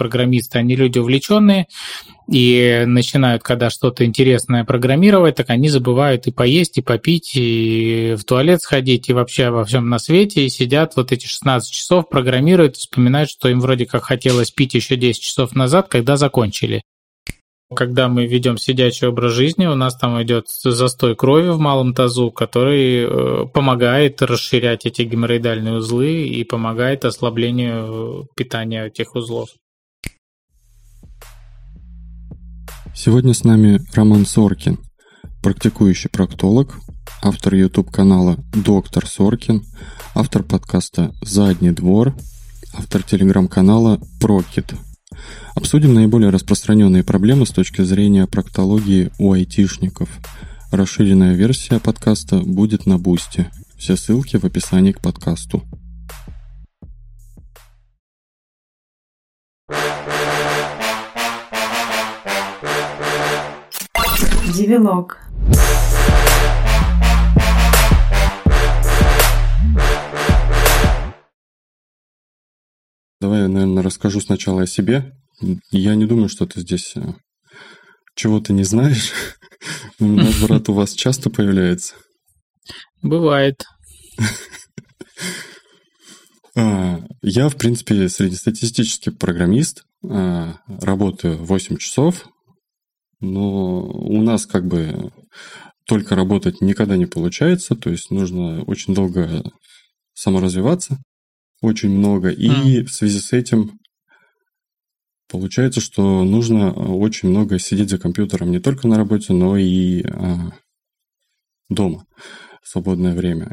программисты, они люди увлеченные, и начинают, когда что-то интересное программировать, так они забывают и поесть, и попить, и в туалет сходить, и вообще во всем на свете, и сидят вот эти 16 часов, программируют, вспоминают, что им вроде как хотелось пить еще 10 часов назад, когда закончили. Когда мы ведем сидячий образ жизни, у нас там идет застой крови в малом тазу, который э, помогает расширять эти геморроидальные узлы и помогает ослаблению питания этих узлов. Сегодня с нами Роман Соркин, практикующий проктолог, автор YouTube-канала «Доктор Соркин», автор подкаста «Задний двор», автор телеграм-канала «Прокит», Обсудим наиболее распространенные проблемы с точки зрения проктологии у айтишников. Расширенная версия подкаста будет на Бусте. Все ссылки в описании к подкасту. Девилог. Давай я, наверное, расскажу сначала о себе. Я не думаю, что ты здесь э, чего-то не знаешь. Наоборот, у вас часто появляется. Бывает. А, я, в принципе, среднестатистический программист. А, работаю 8 часов. Но у нас как бы только работать никогда не получается. То есть нужно очень долго саморазвиваться очень много. И mm. в связи с этим получается, что нужно очень много сидеть за компьютером не только на работе, но и а, дома в свободное время.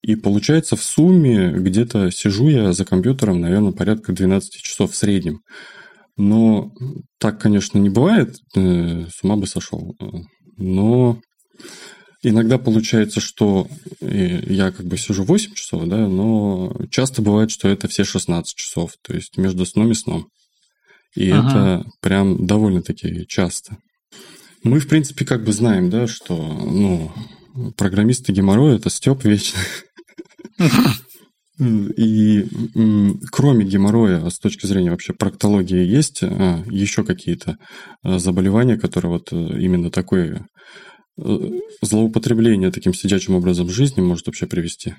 И получается в сумме где-то сижу я за компьютером, наверное, порядка 12 часов в среднем. Но так, конечно, не бывает, э, с ума бы сошел. Но Иногда получается, что э, я как бы сижу 8 часов, да, но часто бывает, что это все 16 часов, то есть между сном и сном. И ага. это прям довольно-таки часто. Мы, в принципе, как бы знаем, да, что, ну, программисты геморрой – это степ вечный. И кроме геморроя, с точки зрения вообще проктологии, есть а, еще какие-то а, заболевания, которые вот э, именно такой злоупотребление таким сидячим образом жизни может вообще привести?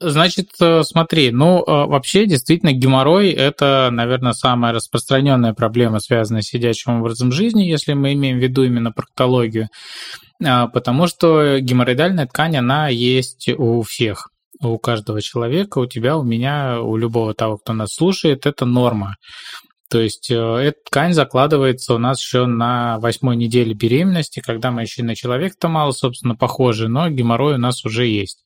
Значит, э, смотри, ну, э, вообще, действительно, геморрой – это, наверное, самая распространенная проблема, связанная с сидячим образом жизни, если мы имеем в виду именно проктологию, а, потому что геморроидальная ткань, она есть у всех у каждого человека, у тебя, у меня, у любого того, кто нас слушает, это норма. То есть э, эта ткань закладывается у нас еще на восьмой неделе беременности, когда мы еще на человека-то мало, собственно, похожи, но геморрой у нас уже есть.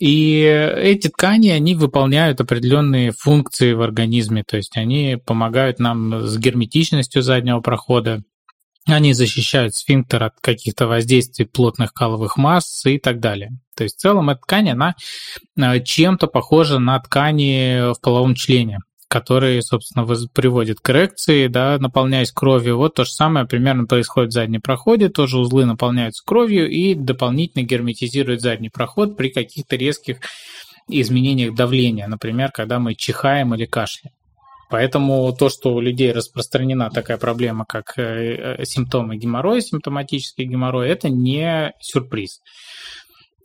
И эти ткани, они выполняют определенные функции в организме, то есть они помогают нам с герметичностью заднего прохода, они защищают сфинктер от каких-то воздействий плотных каловых масс и так далее. То есть в целом эта ткань, она э, чем-то похожа на ткани в половом члене который, собственно, приводит к коррекции, да, наполняясь кровью. Вот то же самое примерно происходит в заднем проходе, тоже узлы наполняются кровью и дополнительно герметизируют задний проход при каких-то резких изменениях давления, например, когда мы чихаем или кашляем. Поэтому то, что у людей распространена такая проблема, как э, э, симптомы геморроя, симптоматический геморрой, это не сюрприз.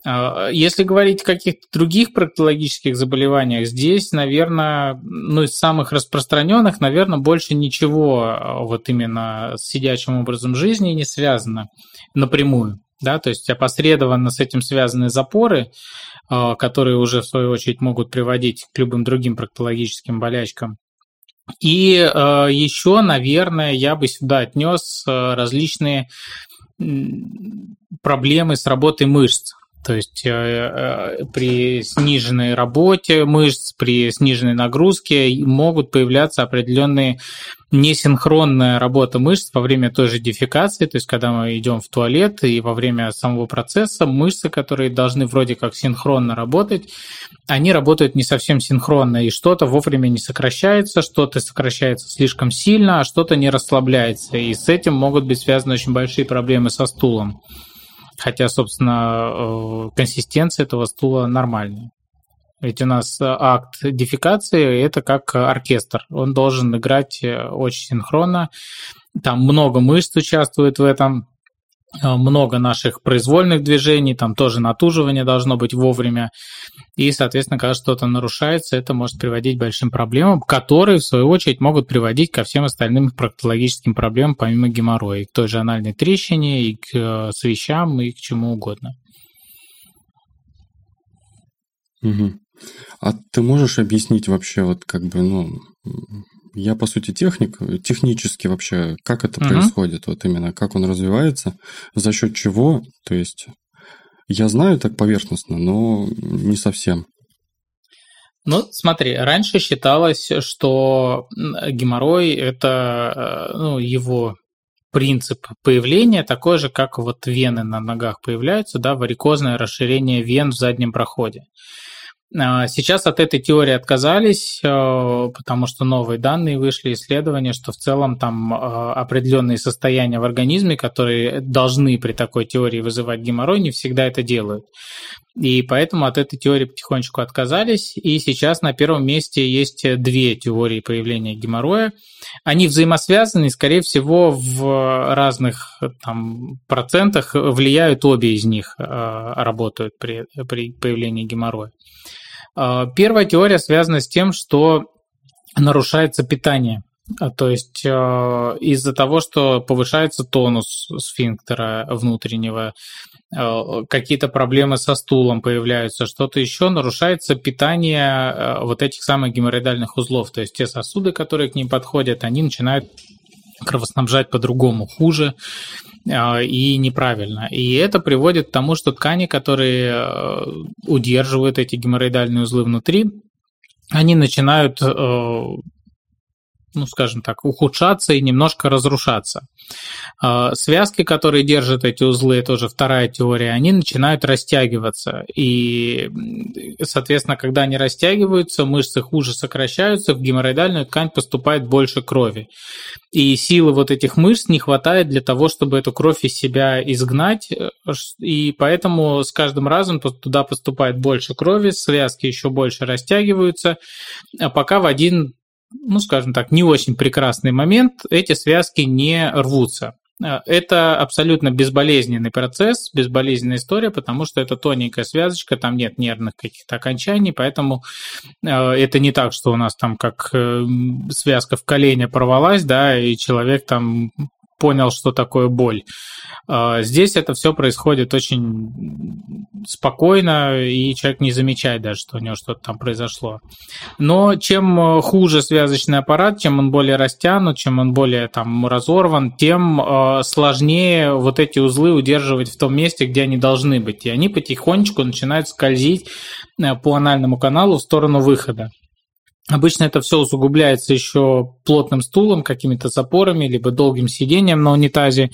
А, если говорить о каких-то других проктологических заболеваниях, здесь, наверное, ну, из самых распространенных, наверное, больше ничего а, вот именно с сидячим образом жизни не связано напрямую. Да, то есть опосредованно с этим связаны запоры, которые уже, в свою очередь, могут приводить к любым другим проктологическим болячкам. И еще, наверное, я бы сюда отнес различные проблемы с работой мышц. То есть э, э, при сниженной работе мышц, при сниженной нагрузке могут появляться определенные несинхронная работа мышц во время той же дефекации, то есть когда мы идем в туалет и во время самого процесса мышцы, которые должны вроде как синхронно работать, они работают не совсем синхронно, и что-то вовремя не сокращается, что-то сокращается слишком сильно, а что-то не расслабляется, и с этим могут быть связаны очень большие проблемы со стулом. Хотя, собственно, э, консистенция этого стула нормальная. Ведь у нас акт дефекации – это как оркестр. Он должен играть очень синхронно. Там много мышц участвует в этом. Э, много наших произвольных движений, там тоже натуживание должно быть вовремя. И, соответственно, когда что-то нарушается, это может приводить к большим проблемам, которые, в свою очередь, могут приводить ко всем остальным проктологическим проблемам, помимо геморроя, и к той же анальной трещине, и к э, свещам, и к чему угодно. Угу. А ты можешь объяснить вообще, вот как бы, ну, я, по сути, техник. Технически вообще, как это угу. происходит? Вот именно, как он развивается, за счет чего? То есть, я знаю так поверхностно, но не совсем. Ну, смотри, раньше считалось, что геморрой – это э, ну, его принцип появления такой же, как вот вены на ногах появляются, да, варикозное расширение вен в заднем проходе. А, сейчас от этой теории отказались, э, потому что новые данные вышли, исследования, что в целом там э, определенные состояния в организме, которые должны при такой теории вызывать геморрой, не всегда это делают. И поэтому от этой теории потихонечку отказались. И сейчас на первом месте есть две теории появления геморроя. Они взаимосвязаны, и, скорее всего, в разных там, процентах влияют обе из них, работают при, при появлении геморроя. А, первая теория связана с тем, что нарушается питание. А, то есть а, из-за того, что повышается тонус сфинктера внутреннего, какие-то проблемы со стулом появляются, что-то еще, нарушается питание вот этих самых геморроидальных узлов. То есть те сосуды, которые к ним подходят, они начинают кровоснабжать по-другому, хуже. А, и неправильно. И это приводит к тому, что ткани, которые э, удерживают эти геморроидальные узлы внутри, они начинают э, ну, скажем так, ухудшаться и немножко разрушаться. А, связки, которые держат эти узлы, это уже вторая теория, они начинают растягиваться. И, соответственно, когда они растягиваются, мышцы хуже сокращаются, в геморроидальную ткань поступает больше крови. И силы вот этих мышц не хватает для того, чтобы эту кровь из себя изгнать. И поэтому с каждым разом туда поступает больше крови, связки еще больше растягиваются, а пока в один ну, скажем так, не очень прекрасный момент, эти связки не рвутся. Э, это абсолютно безболезненный процесс, безболезненная история, потому что это тоненькая связочка, там нет нервных каких-то окончаний, поэтому э, это не так, что у нас там как э, связка в колене порвалась, да, и человек там понял, что такое боль. Здесь это все происходит очень спокойно, и человек не замечает даже, что у него что-то там произошло. Но чем э, хуже связочный аппарат, чем он более растянут, чем он более там разорван, тем э, сложнее вот эти узлы удерживать в том месте, где они должны быть. И они потихонечку начинают скользить э, по анальному каналу в сторону выхода. Обычно это все усугубляется еще плотным стулом, какими-то запорами, либо долгим сидением на унитазе,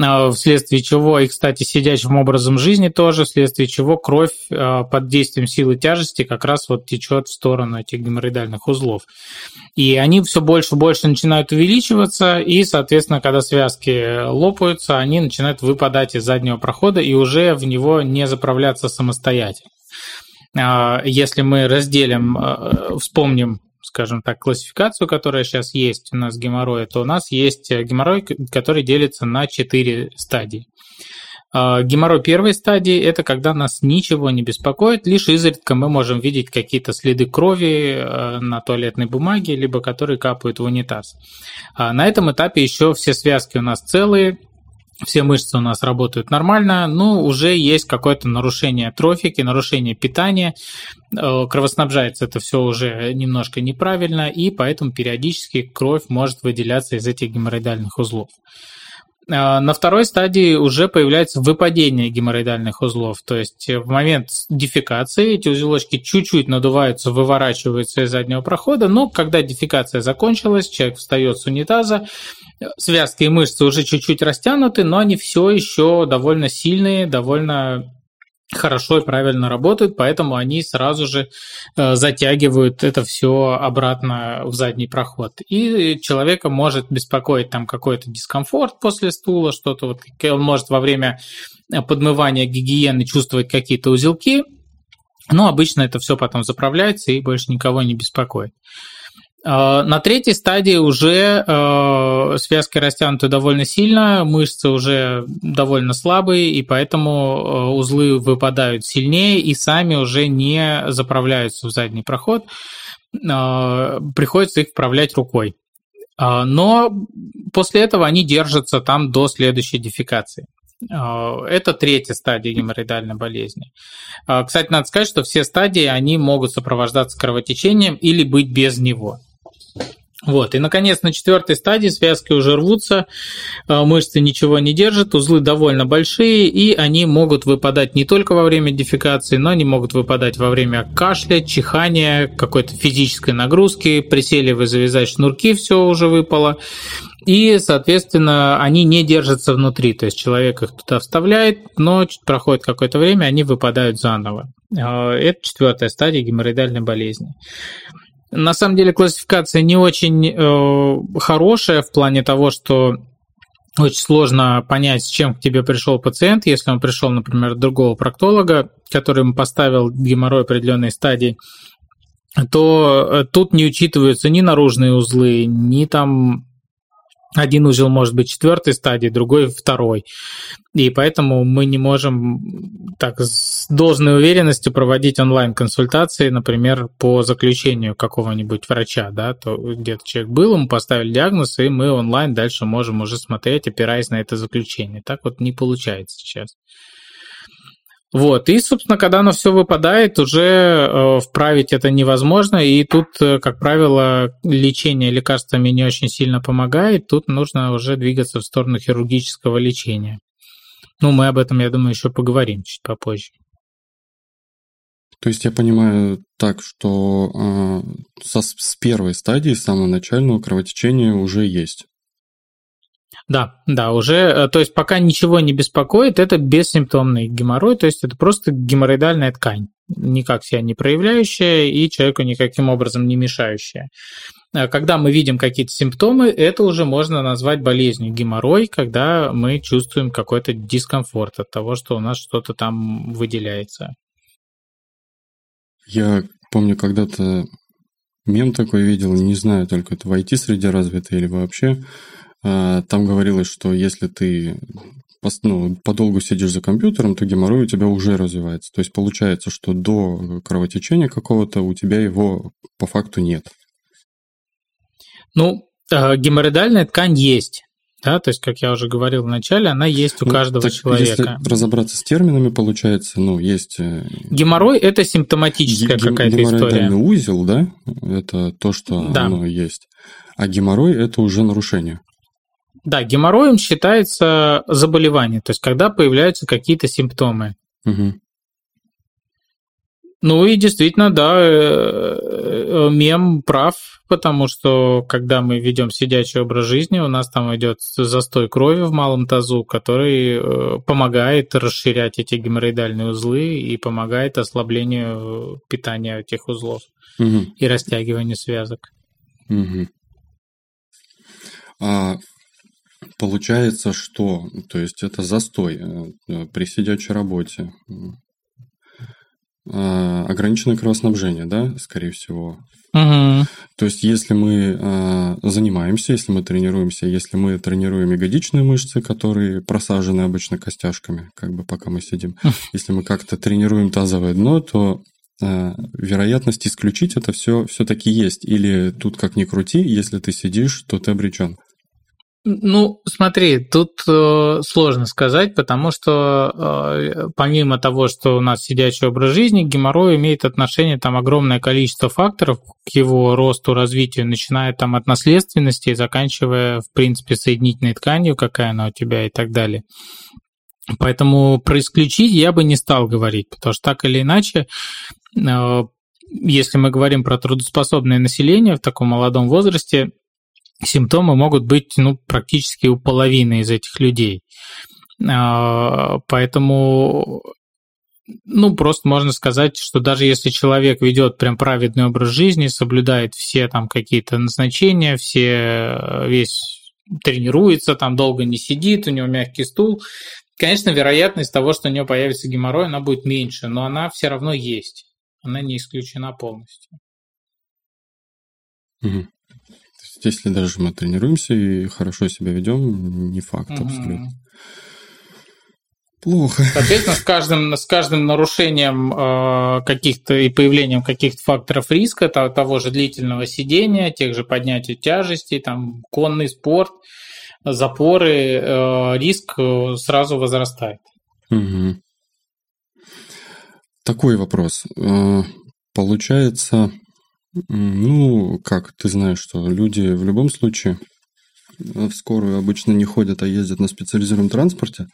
а, вследствие чего, и, кстати, сидячим образом жизни тоже, вследствие чего кровь а, под действием силы тяжести как раз вот течет в сторону этих геморроидальных узлов. И они все больше и больше начинают увеличиваться, и, соответственно, когда связки лопаются, они начинают выпадать из заднего прохода и уже в него не заправляться самостоятельно. А, если мы разделим, а, вспомним, скажем так, классификацию, которая сейчас есть у нас геморроя, то у нас есть геморрой, который делится на четыре стадии. А, геморрой первой стадии – это когда нас ничего не беспокоит, лишь изредка мы можем видеть какие-то следы крови на туалетной бумаге, либо которые капают в унитаз. На этом этапе еще все связки у нас целые, все мышцы у нас работают нормально, но уже есть какое-то нарушение трофики, нарушение питания, э, кровоснабжается это все уже немножко неправильно, и поэтому периодически кровь может выделяться из этих геморроидальных узлов. Э, на второй стадии уже появляется выпадение геморроидальных узлов, то есть в момент дефекации эти узелочки чуть-чуть надуваются, выворачиваются из заднего прохода, но когда дефекация закончилась, человек встает с унитаза, связки и мышцы уже чуть-чуть растянуты, но они все еще довольно сильные, довольно хорошо и правильно работают, поэтому они сразу же э, затягивают это все обратно в задний проход. И человека может беспокоить там какой-то дискомфорт после стула, что-то вот, он может во время подмывания гигиены чувствовать какие-то узелки, Но обычно это все потом заправляется и больше никого не беспокоит. А, на третьей стадии уже э, связки растянуты довольно сильно, мышцы уже довольно слабые, и поэтому э, узлы выпадают сильнее и сами уже не заправляются в задний проход. Э, приходится их вправлять рукой. Но после этого они держатся там до следующей дефекации. Это третья стадия геморроидальной болезни. Кстати, надо сказать, что все стадии, они могут сопровождаться кровотечением или быть без него. Вот. И, наконец, на четвертой стадии связки уже рвутся, а, мышцы ничего не держат, узлы довольно большие, и они могут выпадать не только во время дефекации, но они могут выпадать во время кашля, чихания, какой-то физической нагрузки, присели вы завязать шнурки, все уже выпало. И, соответственно, они не держатся внутри, то есть человек их туда вставляет, но проходит какое-то время, они выпадают заново. А, это четвертая стадия геморроидальной болезни. На самом деле классификация не очень э, хорошая в плане того, что очень сложно понять, с чем к тебе пришел пациент, если он пришел, например, от другого проктолога, который ему поставил геморрой определенной стадии, то э, тут не учитываются ни наружные узлы, ни там один узел может быть четвертой стадии, другой второй. И поэтому мы не можем так с должной уверенностью проводить онлайн-консультации, например, по заключению какого-нибудь врача, да, то где-то человек был, ему поставили диагноз, и мы онлайн дальше можем уже смотреть, опираясь на это заключение. Так вот не получается сейчас. Вот, и, собственно, когда оно все выпадает, уже э, вправить это невозможно, и тут, э, как правило, лечение лекарствами не очень сильно помогает, тут нужно уже двигаться в сторону хирургического лечения. Ну, мы об этом, я думаю, еще поговорим чуть попозже. То есть я понимаю так, что э, со, с первой стадии, самого начального кровотечения уже есть. Да, да, уже, э, то есть пока ничего не беспокоит, это бессимптомный геморрой, то есть это просто геморроидальная ткань, никак себя не проявляющая и человеку никаким образом не мешающая. А когда мы видим какие-то симптомы, это уже можно назвать болезнью геморрой, когда мы чувствуем какой-то дискомфорт от того, что у нас что-то там выделяется. Я помню, когда-то мем такой видел, не знаю, только это в IT-среде развито или вообще, там говорилось, что если ты ну, подолгу сидишь за компьютером, то геморрой у тебя уже развивается. То есть получается, что до кровотечения какого-то у тебя его по факту нет. Ну, а, геморроидальная ткань есть. Да, то есть, как я уже говорил в начале, она есть у ну, каждого так человека. Если разобраться с терминами, получается, ну, есть... Э, геморрой – это симптоматическая какая-то история. Узел, да, это то, что да. оно есть. А геморрой – это уже нарушение. Да, геморроем считается заболевание, то есть когда появляются какие-то симптомы. Угу. Ну и действительно, да, э, э, мем прав, потому что когда мы ведем сидячий образ жизни, у нас там идет застой крови в малом тазу, который э, помогает расширять эти геморроидальные узлы и помогает ослаблению питания этих узлов угу. и растягиванию связок. Угу. А Получается, что, то есть это застой э, при сидячей работе, а, ограниченное кровоснабжение, да, скорее всего. Угу. То есть, если мы а, занимаемся, если мы тренируемся, если мы тренируем ягодичные мышцы, которые просажены обычно костяшками, как бы пока мы сидим, если мы как-то тренируем тазовое дно, то а, вероятность исключить это все все-таки есть. Или тут как ни крути, если ты сидишь, то ты обречен. Ну, смотри, тут э, сложно сказать, потому что э, помимо того, что у нас сидячий образ жизни, геморрой имеет отношение там огромное количество факторов к его росту, развитию, начиная там от наследственности и заканчивая, в принципе, соединительной тканью, какая она у тебя и так далее. Поэтому про исключить я бы не стал говорить, потому что так или иначе, э, если мы говорим про трудоспособное население в таком молодом возрасте, симптомы могут быть ну, практически у половины из этих людей. А, поэтому ну, просто можно сказать, что даже если человек ведет прям праведный образ жизни, соблюдает все там какие-то назначения, все, весь тренируется, там долго не сидит, у него мягкий стул, конечно, вероятность того, что у него появится геморрой, она будет меньше, но она все равно есть. она не исключена полностью. Если даже мы тренируемся и хорошо себя ведем, не факт угу. абсолютно. Плохо. Соответственно, с каждым, с каждым нарушением э, каких-то и появлением каких-то факторов риска, того же длительного сидения, тех же поднятия тяжестей, там, конный спорт, запоры, э, риск э, сразу возрастает. Угу. Такой вопрос. Э, получается, ну, как ты знаешь, что люди в любом случае в скорую обычно не ходят, а ездят на специализированном транспорте.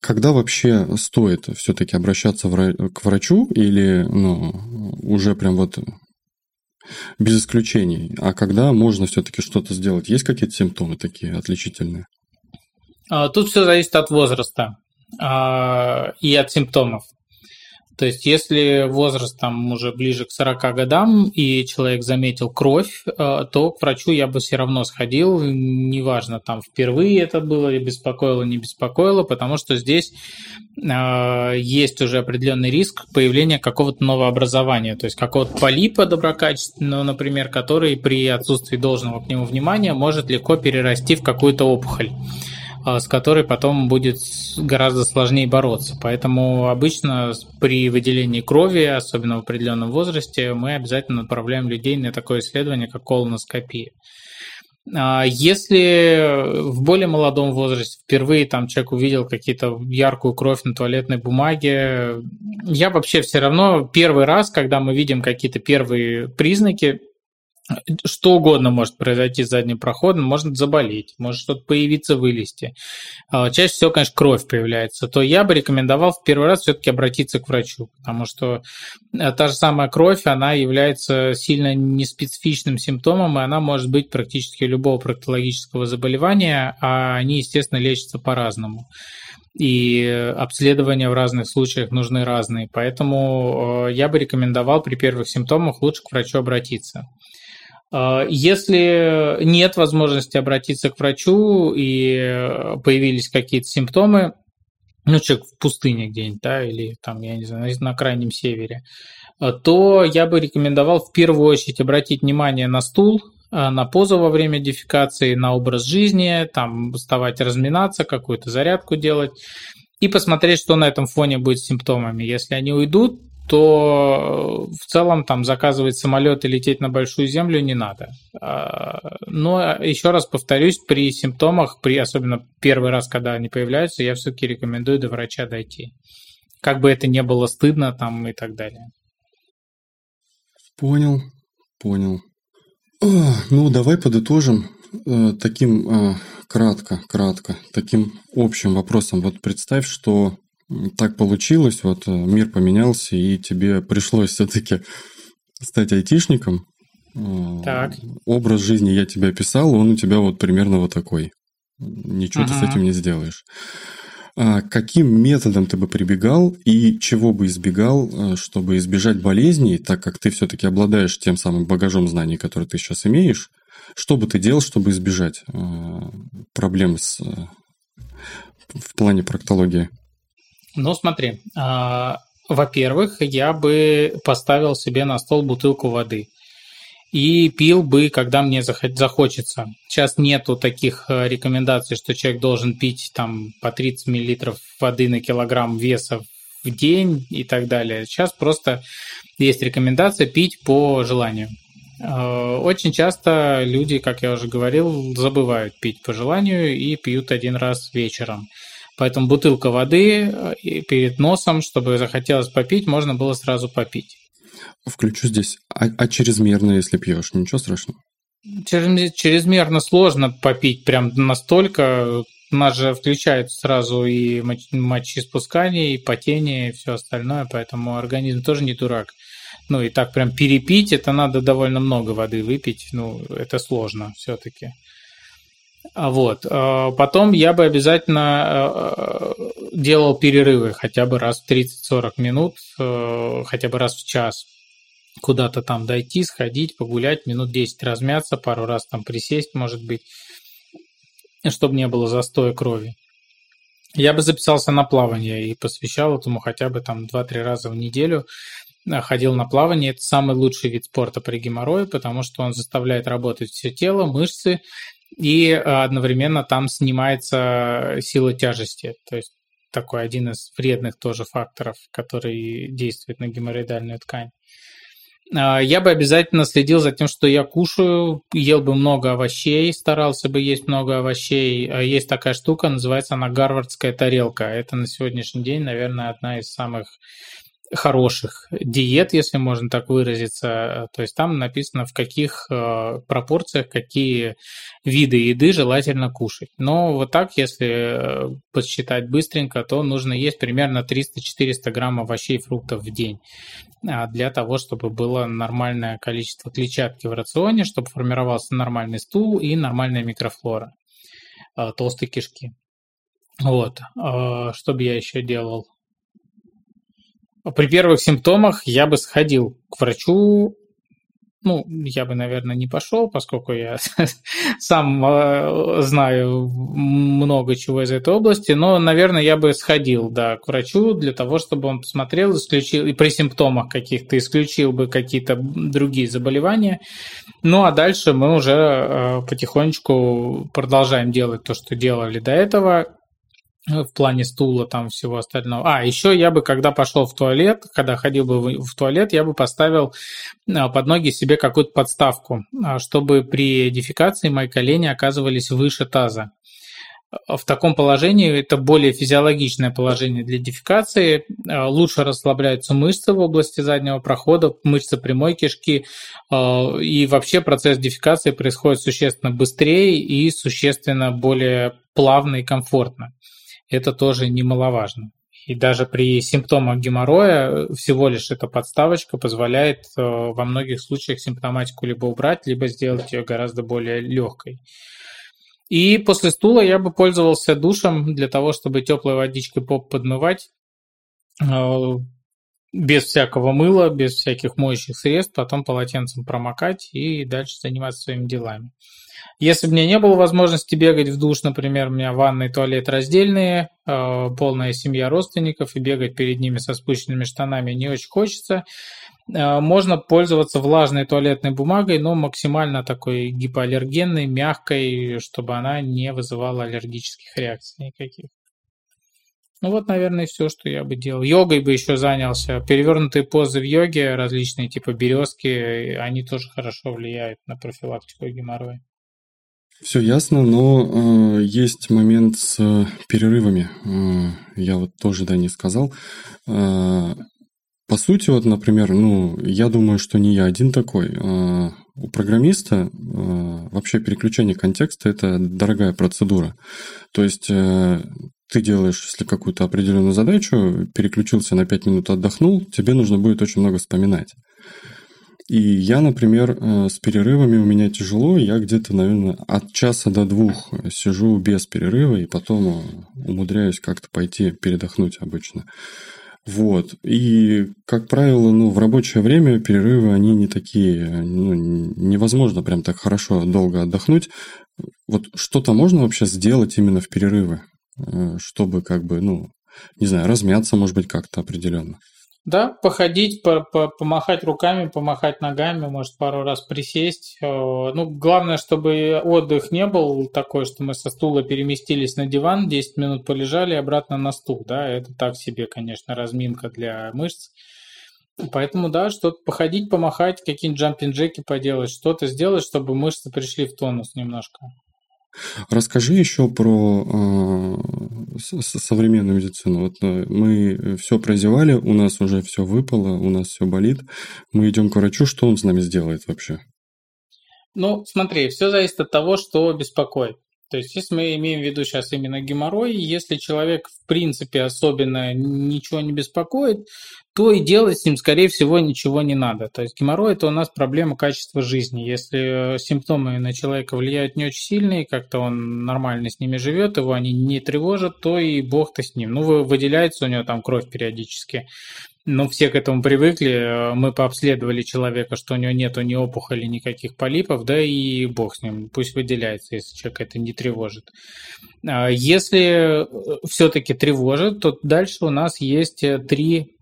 Когда вообще стоит все-таки обращаться к врачу или ну, уже прям вот без исключений. А когда можно все-таки что-то сделать? Есть какие-то симптомы такие отличительные? А, тут все зависит от возраста а, и от симптомов. То есть, если возраст там уже ближе к 40 годам, и человек заметил кровь, э, то к врачу я бы все равно сходил, неважно, там впервые это было, или беспокоило, не беспокоило, потому что здесь э, есть уже определенный риск появления какого-то нового образования, то есть какого-то полипа доброкачественного, например, который при отсутствии должного к нему внимания может легко перерасти в какую-то опухоль. А, с которой потом будет гораздо сложнее бороться. Поэтому обычно при выделении крови, особенно в определенном возрасте, мы обязательно направляем людей на такое исследование, как колоноскопия. А, если в более молодом возрасте впервые там человек увидел какие-то яркую кровь на туалетной бумаге, я вообще все равно первый раз, когда мы видим какие-то первые признаки, что угодно может произойти с задним проходом, может заболеть, может что-то появиться, вылезти. А, чаще всего, конечно, кровь появляется. То я бы рекомендовал в первый раз все-таки обратиться к врачу, потому что э, та же самая кровь, она является сильно неспецифичным симптомом, и она может быть практически любого проктологического заболевания, а они, естественно, лечатся по-разному и обследования в разных случаях нужны разные. Поэтому э, я бы рекомендовал при первых симптомах лучше к врачу обратиться. А, если нет возможности обратиться к врачу и появились какие-то симптомы, ну, человек в пустыне где-нибудь, да, или там, я не знаю, на крайнем севере, а, то я бы рекомендовал в первую очередь обратить внимание на стул, а, на позу во время дефекации, на образ жизни, там вставать, разминаться, какую-то зарядку делать и посмотреть, что на этом фоне будет с симптомами. Если они уйдут, то в целом там заказывать самолет и лететь на большую землю не надо. А, но еще раз повторюсь, при симптомах, при особенно первый раз, когда они появляются, я все-таки рекомендую до врача дойти. Как бы это не было стыдно там и так далее. Понял, понял. Ну, давай подытожим э, таким э, кратко, кратко, таким общим вопросом. Вот представь, что так получилось, вот э, мир поменялся, и тебе пришлось все-таки стать айтишником. Э, так. Образ жизни я тебе описал, он у тебя вот примерно вот такой. Ничего ага. ты с этим не сделаешь. А каким методом ты бы прибегал и чего бы избегал, э, чтобы избежать болезней, так как ты все-таки обладаешь тем самым багажом знаний, который ты сейчас имеешь? Что бы ты делал, чтобы избежать проблем с, в плане проктологии? Ну, смотри, а, во-первых, я бы поставил себе на стол бутылку воды и пил бы, когда мне захочется. Сейчас нету таких э, рекомендаций, что человек должен пить там по 30 мл воды на килограмм веса в день и так далее. Сейчас просто есть рекомендация пить по желанию. Э, очень часто люди, как я уже говорил, забывают пить по желанию и пьют один раз вечером. Поэтому бутылка воды э, перед носом, чтобы захотелось попить, можно было сразу попить. Включу здесь. А, а чрезмерно, если пьешь, ничего страшного? Чрезмерно сложно попить прям настолько. У нас же включают сразу и мочеиспускание, и потение, и все остальное, поэтому организм тоже не дурак. Ну и так прям перепить, это надо довольно много воды выпить, ну это сложно все-таки. А вот. А потом я бы обязательно э, делал перерывы хотя бы раз в 30-40 минут, э, хотя бы раз в час. Куда-то там дойти, сходить, погулять, минут 10 размяться, пару раз там присесть, может быть, чтобы не было застоя крови. я бы записался на плавание и посвящал этому хотя бы там 2-3 раза в неделю. Э, ходил на плавание. Это самый лучший вид спорта при геморрое, потому что он заставляет работать все тело, мышцы, и одновременно там снимается сила тяжести. То есть такой один из вредных тоже факторов, который действует на геморроидальную ткань. А, я бы обязательно следил за тем, что я кушаю, ел бы много овощей, старался бы есть много овощей. Есть такая штука, называется она гарвардская тарелка. Это на сегодняшний день, наверное, одна из самых хороших диет, если можно так выразиться. То есть там написано, в каких э, пропорциях, какие виды еды желательно кушать. Но вот так, если э, подсчитать быстренько, то нужно есть примерно 300-400 грамм овощей и фруктов в день а, для того, чтобы было нормальное количество клетчатки в рационе, чтобы формировался нормальный стул и нормальная микрофлора э, толстой кишки. Вот. Что бы я еще делал? При первых симптомах я бы сходил к врачу. Ну, я бы, наверное, не пошел, поскольку я сам э, знаю много чего из этой области, но, наверное, я бы сходил, да, к врачу для того, чтобы он посмотрел, исключил, и при симптомах каких-то исключил бы какие-то другие заболевания. Ну, а дальше мы уже э, потихонечку продолжаем делать то, что делали до этого, в плане стула, там всего остального. А, еще я бы, когда пошел в туалет, когда ходил бы в туалет, я бы поставил а, под ноги себе какую-то подставку, а, чтобы при дефекации мои колени оказывались выше таза. В таком положении это более физиологичное положение для дефекации. А, лучше расслабляются мышцы в области заднего прохода, мышцы прямой кишки. И вообще процесс дефекации происходит существенно быстрее и существенно более плавно и комфортно это тоже немаловажно. И даже при симптомах геморроя э, всего лишь эта подставочка позволяет э, во многих случаях симптоматику либо убрать, либо сделать ее гораздо более легкой. И после стула я бы пользовался душем для того, чтобы теплой водичкой поп подмывать э, без всякого мыла, без всяких моющих средств, потом полотенцем промокать и дальше заниматься своими делами. Если бы мне не было возможности бегать в душ, например, у меня ванна и туалет раздельные, э, полная семья родственников, и бегать перед ними со спущенными штанами не очень хочется, э, можно пользоваться влажной туалетной бумагой, но максимально такой гипоаллергенной, мягкой, чтобы она не вызывала аллергических реакций никаких. Ну вот, наверное, все, что я бы делал. Йогой бы еще занялся. Перевернутые позы в йоге, различные типа березки, они тоже хорошо влияют на профилактику геморроя. Все ясно, но э, есть момент с э, перерывами. Э, я вот тоже да не сказал. Э, по сути, вот, например, ну, я думаю, что не я один такой. Э, у программиста э, вообще переключение контекста это дорогая процедура. То есть э, ты делаешь, если какую-то определенную задачу, переключился на 5 минут, отдохнул, тебе нужно будет очень много вспоминать. И я, например, э, с перерывами у меня тяжело. Я где-то, наверное, от часа до двух сижу без перерыва и потом э, умудряюсь как-то пойти передохнуть обычно. Вот. И, как правило, ну, в рабочее время перерывы, они не такие, ну, невозможно прям так хорошо долго отдохнуть. Вот что-то можно вообще сделать именно в перерывы, э, чтобы как бы, ну, не знаю, размяться, может быть, как-то определенно. Да, походить, по, по, помахать руками, помахать ногами, может пару раз присесть. Э, ну, главное, чтобы отдых не был такой, что мы со стула переместились на диван, 10 минут полежали и обратно на стул. Да, это так себе, конечно, разминка для мышц. Поэтому, да, что-то походить, помахать, какие-нибудь джампинг-джеки поделать, что-то сделать, чтобы мышцы пришли в тонус немножко. Расскажи еще про э, современную медицину. Вот э, мы все прозевали, у нас уже все выпало, у нас все болит. Мы идем к врачу, что он с нами сделает вообще? Ну, смотри, все зависит от того, что беспокоит. То есть, если мы имеем в виду сейчас именно геморрой, если человек в принципе особенно ничего не беспокоит, то и делать с ним, скорее всего, ничего не надо. То есть геморрой – это у нас проблема качества жизни. Если симптомы на человека влияют не очень сильные, как-то он нормально с ними живет, его они не тревожат, то и бог-то с ним. Ну, выделяется у него там кровь периодически. ну, все к этому привыкли. Мы пообследовали человека, что у него нету ни опухоли, никаких полипов, да и бог с ним, пусть выделяется, если человек это не тревожит. А если все-таки тревожит, то дальше у нас есть три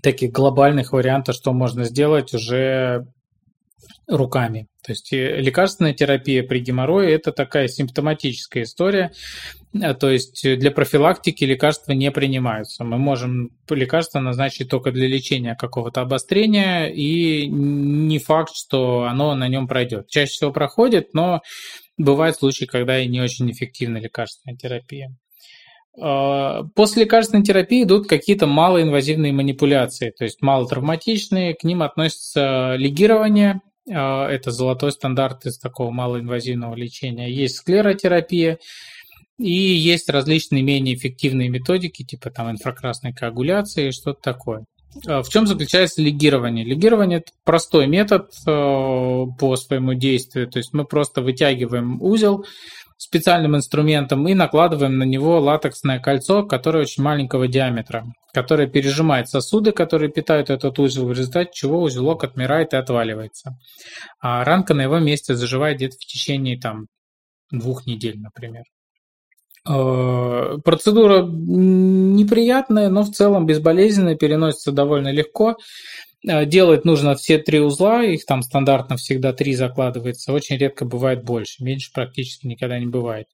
таких глобальных варианта, что можно сделать уже руками. То есть э, лекарственная терапия при геморрое – это такая симптоматическая история. Э, то есть для профилактики лекарства не принимаются. Мы можем лекарство назначить только для лечения какого-то обострения, и не факт, что оно на нем пройдет. Чаще всего проходит, но бывают случаи, когда и не очень эффективна лекарственная терапия. Э, после лекарственной терапии идут какие-то малоинвазивные манипуляции, то есть малотравматичные, к ним относятся легирование, а, это золотой стандарт из такого малоинвазивного лечения. Есть склеротерапия, и есть различные менее эффективные методики, типа там инфракрасной коагуляции и что-то такое. А, в чем заключается легирование? Легирование – это простой метод а, по своему действию. То есть мы просто вытягиваем узел, специальным инструментом и накладываем на него латексное кольцо, которое очень маленького диаметра, которое пережимает сосуды, которые питают этот узел, в результате чего узелок отмирает и отваливается. А ранка на его месте заживает где-то в течение там, двух недель, например. Э, процедура неприятная, но в целом безболезненная, переносится довольно легко. Э, делать нужно все три узла, их там стандартно всегда три закладывается, очень редко бывает больше, меньше практически никогда не бывает.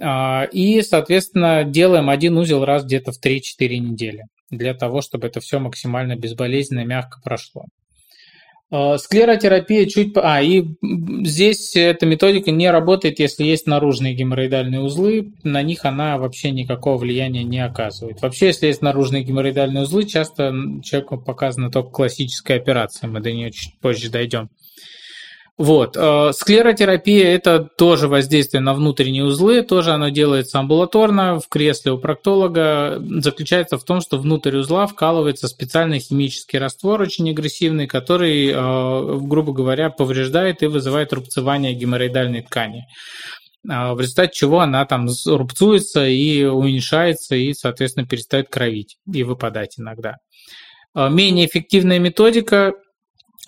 А, и, соответственно, делаем один узел раз где-то в 3-4 недели для того, чтобы это все максимально безболезненно и мягко прошло. Э, склеротерапия чуть... А, и здесь эта методика не работает, если есть наружные геморроидальные узлы. На них она вообще никакого влияния не оказывает. Вообще, если есть наружные геморроидальные узлы, часто человеку показана только классическая операция. Мы до нее чуть позже дойдем. Вот. Э, склеротерапия – это тоже воздействие на внутренние узлы, тоже оно делается амбулаторно, в кресле у проктолога. Заключается в том, что внутрь узла вкалывается специальный химический раствор, очень агрессивный, который, э, грубо говоря, повреждает и вызывает рубцевание геморроидальной ткани э, в результате чего она там рубцуется и уменьшается, и, соответственно, перестает кровить и выпадать иногда. Менее эффективная методика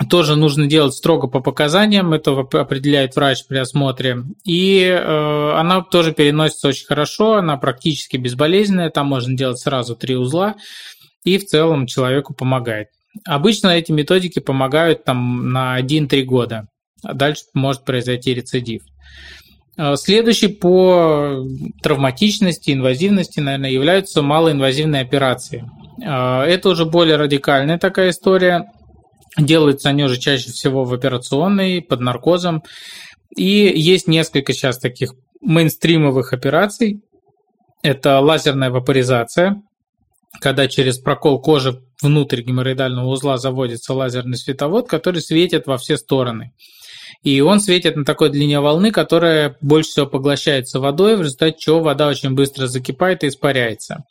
тоже нужно делать строго по показаниям, это определяет врач при осмотре. И э, она тоже переносится очень хорошо, она практически безболезненная, там можно делать сразу три узла, и в целом человеку помогает. Обычно эти методики помогают там на 1-3 года, а дальше может произойти рецидив. Э, следующий по травматичности, инвазивности, наверное, являются малоинвазивные операции. Э, это уже более радикальная такая история Делаются они уже чаще всего в операционной, под наркозом. И есть несколько сейчас таких мейнстримовых операций. Это лазерная вапоризация, когда через прокол кожи внутрь геморроидального узла заводится лазерный световод, который светит во все стороны. И он светит на такой длине волны, которая больше всего поглощается водой, в результате чего вода очень быстро закипает и испаряется.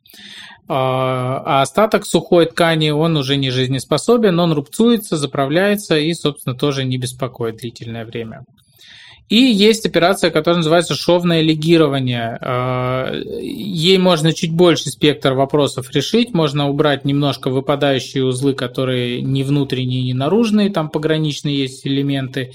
А, а остаток сухой ткани, он уже не жизнеспособен, он рубцуется, заправляется и, собственно, тоже не беспокоит длительное время. И есть операция, которая называется шовное легирование. А, ей можно чуть больше спектр вопросов решить. Можно убрать немножко выпадающие узлы, которые не внутренние, не наружные, там пограничные есть элементы.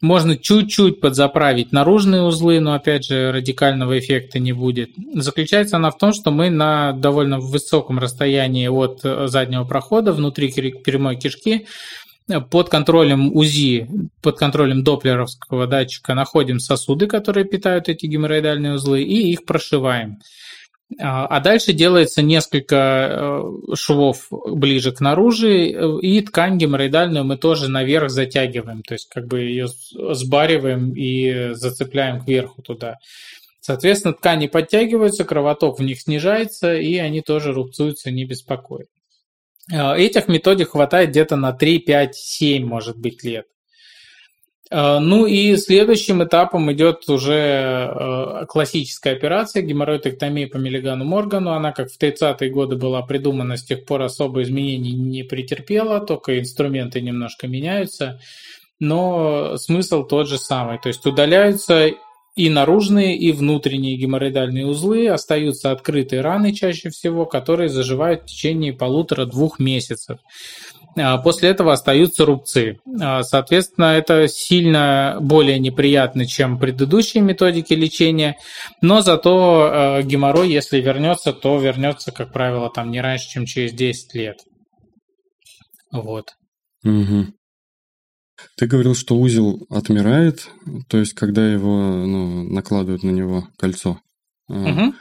Можно чуть-чуть подзаправить наружные узлы, но опять же радикального эффекта не будет. Заключается она в том, что мы на довольно высоком расстоянии от заднего прохода внутри прямой кишки под контролем УЗИ, под контролем доплеровского датчика находим сосуды, которые питают эти геморроидальные узлы, и их прошиваем. А, а дальше делается несколько э, швов ближе к наружу, и ткань геморроидальную мы тоже наверх затягиваем, то есть как бы ее сбариваем и зацепляем кверху туда. Соответственно, ткани подтягиваются, кровоток в них снижается, и они тоже рубцуются, не беспокоят. А, этих методик хватает где-то на 3, 5, 7, может быть, лет. Э, ну и следующим этапом идет уже э, классическая операция геморроидэктомия по Миллигану Моргану. Она, как в 30-е годы была придумана, с тех пор особо изменений не претерпела, только инструменты немножко меняются. Но смысл тот же самый. То есть удаляются и наружные, и внутренние геморроидальные узлы остаются открытые раны чаще всего, которые заживают в течение полутора-двух месяцев. А, после этого остаются рубцы. А, соответственно, это сильно более неприятно, чем предыдущие методики лечения, но зато а, геморрой, если вернется, то вернется, как правило, там не раньше, чем через 10 лет. Вот. Угу. Ты говорил, что узел отмирает, то есть когда его ну, накладывают на него кольцо. Угу.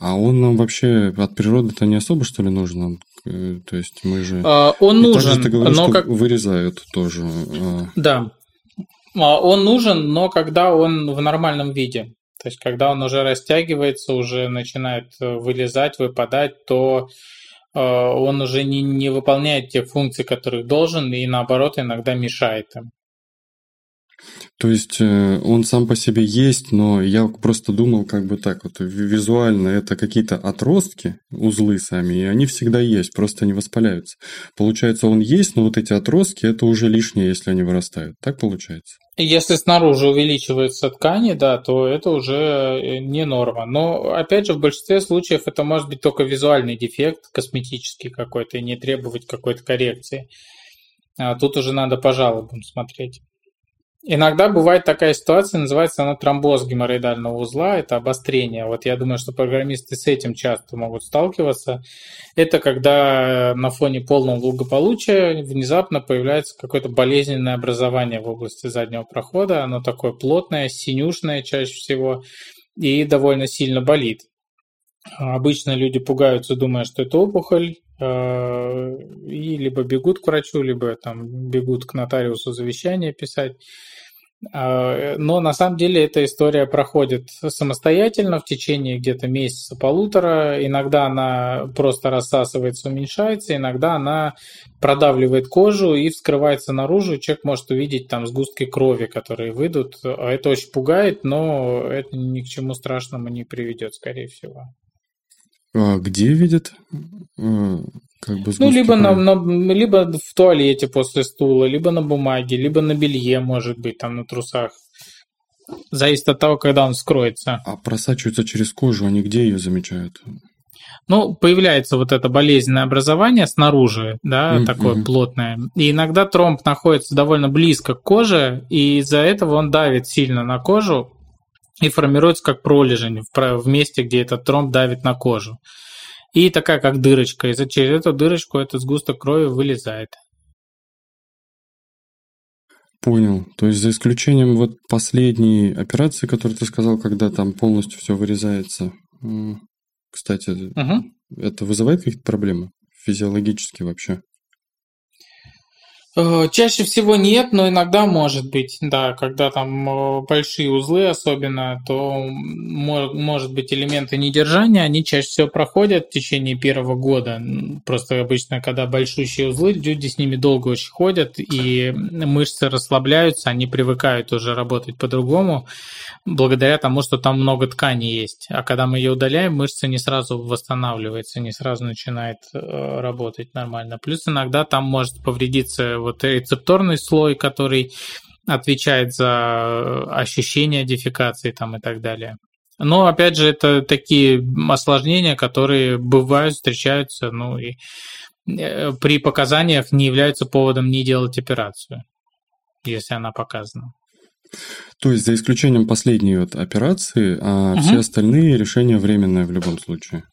А он нам вообще от природы-то не особо, что ли, нужен? Э, то есть мы же... А, он И нужен, также ты говорил, но что как... вырезают тоже. а. Да. А, Он нужен, но когда он в нормальном виде. То есть, когда он уже растягивается, уже начинает э, вылезать, выпадать, то он уже не, не выполняет те функции, которых должен, и наоборот иногда мешает им. То есть э, он сам по себе есть, но я просто думал как бы так вот ви- визуально это какие-то отростки, узлы сами, и они всегда есть, просто они воспаляются. Получается, он есть, но вот эти отростки это уже лишнее, если они вырастают. Так получается? Если снаружи увеличиваются ткани, да, то это уже э, не норма. Но, опять же, в большинстве случаев это может быть только визуальный дефект, косметический какой-то, и не требовать какой-то коррекции. А тут уже надо по жалобам смотреть. Иногда бывает такая ситуация, называется она тромбоз геморроидального узла, это обострение. Вот я думаю, что программисты с этим часто могут сталкиваться. Это когда на фоне полного благополучия внезапно появляется какое-то болезненное образование в области заднего прохода. Оно такое плотное, синюшное чаще всего и довольно сильно болит. Обычно люди пугаются, думая, что это опухоль, э, и либо бегут к врачу, либо там бегут к нотариусу завещание писать. А, Но на самом деле эта история проходит самостоятельно в течение где-то месяца-полутора. Иногда она просто рассасывается, уменьшается, иногда она продавливает кожу и вскрывается наружу. Человек может увидеть там сгустки крови, которые выйдут. А Это очень пугает, но это ни к чему страшному не приведет, скорее всего. А где видят? А, Как бы Ну, либо, на, на- либо в туалете после стула, либо на бумаге, либо на белье, может быть, там на трусах. Зависит от того, когда он скроется. А просачиваются через кожу, они где ее замечают? Ну, появляется вот это болезненное образование снаружи, да, Мгм, такое плотное. И иногда тромб находится довольно близко к коже, и из-за этого он давит сильно на кожу и формируется как пролежень в, месте, где этот тромб давит на кожу. И такая как дырочка. И через эту дырочку этот сгусток крови вылезает. Понял. То есть за исключением вот последней операции, которую ты сказал, когда там полностью все вырезается. Кстати, Мгм. это вызывает какие-то проблемы физиологически вообще? Э, Чаще всего нет, но иногда может быть, да, когда там э, большие узлы особенно, то мо- может быть элементы недержания, они чаще всего проходят в течение первого года. Просто обычно, когда большущие узлы, люди с ними долго очень ходят, и мышцы расслабляются, они привыкают уже работать по-другому, благодаря тому, что там много ткани есть. А когда мы ее удаляем, мышца не сразу восстанавливается, не сразу начинает э, работать нормально. Плюс иногда там может повредиться вот рецепторный слой, который отвечает за э, ощущение дефекации там и так далее. Но, опять же, это такие осложнения, которые бывают, встречаются, ну и э, при показаниях не являются поводом не делать операцию, если она показана. То есть за исключением последней вот операции, а Мгм. все остальные решения временные в любом случае.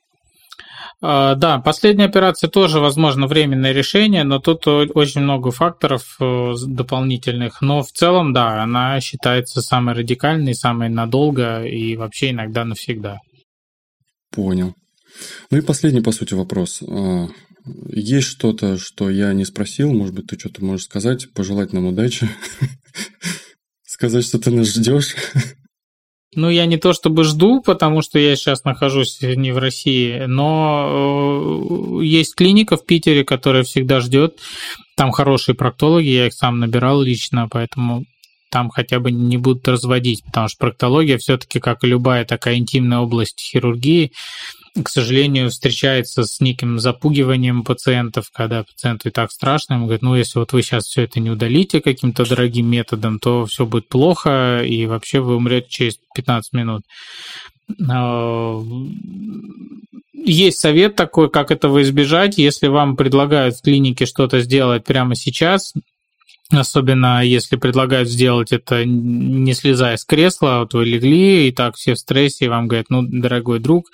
А, Да, последняя операция тоже, возможно, временное решение, но тут очень много факторов э, дополнительных. Но в целом, да, она считается самой радикальной, самой надолго и вообще иногда навсегда. Понял. Ну и последний, по сути, вопрос. А, Есть что-то, что я не спросил? Может быть, ты что-то можешь сказать, пожелать нам удачи? Сказать, что ты нас ждешь? Ну, я не то чтобы жду, потому что я сейчас нахожусь не в России, но э, есть клиника в Питере, которая всегда ждет. Там хорошие проктологи, я их сам набирал лично, поэтому там хотя бы не будут разводить, потому что проктология все-таки, как и любая такая интимная область хирургии, к сожалению, встречается с неким запугиванием пациентов, когда пациенту и так страшно, ему говорят, ну, если вот вы сейчас все это не удалите каким-то дорогим методом, то все будет плохо, и вообще вы умрете через 15 минут. А, есть совет такой, как этого избежать. Если вам предлагают в клинике что-то сделать прямо сейчас, Особенно если предлагают сделать это не слезая с кресла, вот вы легли, и так все в стрессе, и вам говорят, ну, дорогой друг,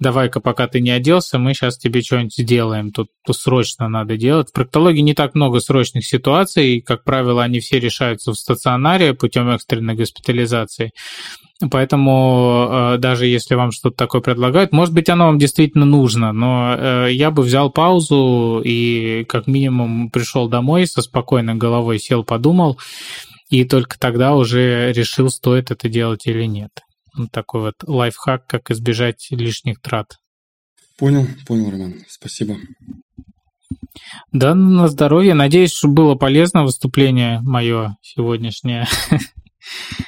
давай-ка, пока ты не оделся, мы сейчас тебе что-нибудь сделаем, тут, срочно надо делать. В проктологии не так много срочных ситуаций, как правило, они все решаются в стационаре путем экстренной госпитализации. Поэтому э, даже если вам что-то такое предлагают, может быть, оно вам действительно нужно, но э, я бы взял паузу и как минимум пришел домой со спокойной головой, сел, подумал, и только тогда уже решил, стоит это делать или нет. Вот такой вот лайфхак, как избежать лишних трат. Понял, понял, Роман. Спасибо. Да, на здоровье. Надеюсь, что было полезно выступление мое сегодняшнее.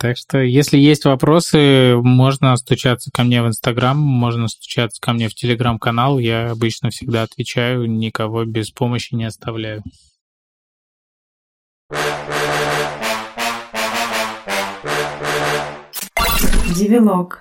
Так что, если есть вопросы, можно стучаться ко мне в Инстаграм, можно стучаться ко мне в Телеграм-канал. Я обычно всегда отвечаю, никого без помощи не оставляю. Девилог.